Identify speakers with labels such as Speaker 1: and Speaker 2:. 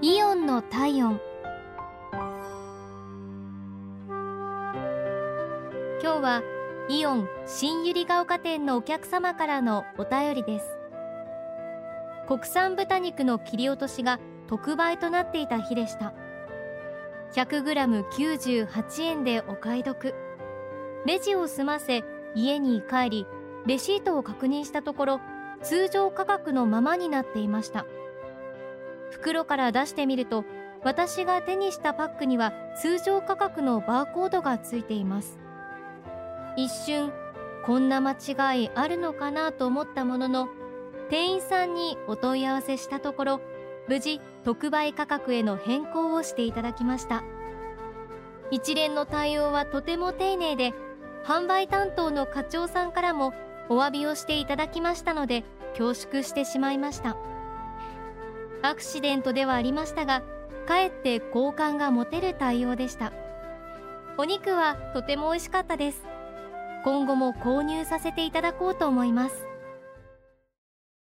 Speaker 1: イオンの体温。今日はイオン新百合ヶ丘店のお客様からのお便りです。国産豚肉の切り落としが特売となっていた日でした。100g98 円でお買い得。レジを済ませ家に帰りレシートを確認したところ通常価格のままになっていました。袋から出してみると私が手にしたパックには通常価格のバーコードがついています。一瞬こんな間違いあるのかなと思ったものの店員さんにお問い合わせしたところ無事特売価格への変更をしていただきました。一連の対応はとても丁寧で販売担当の課長さんからもお詫びをしていただきましたので恐縮してしまいました。アクシデントではありましたがかえって好感が持てる対応でした。お肉はとても美味しかったです。今後も購入させていただこうと思います。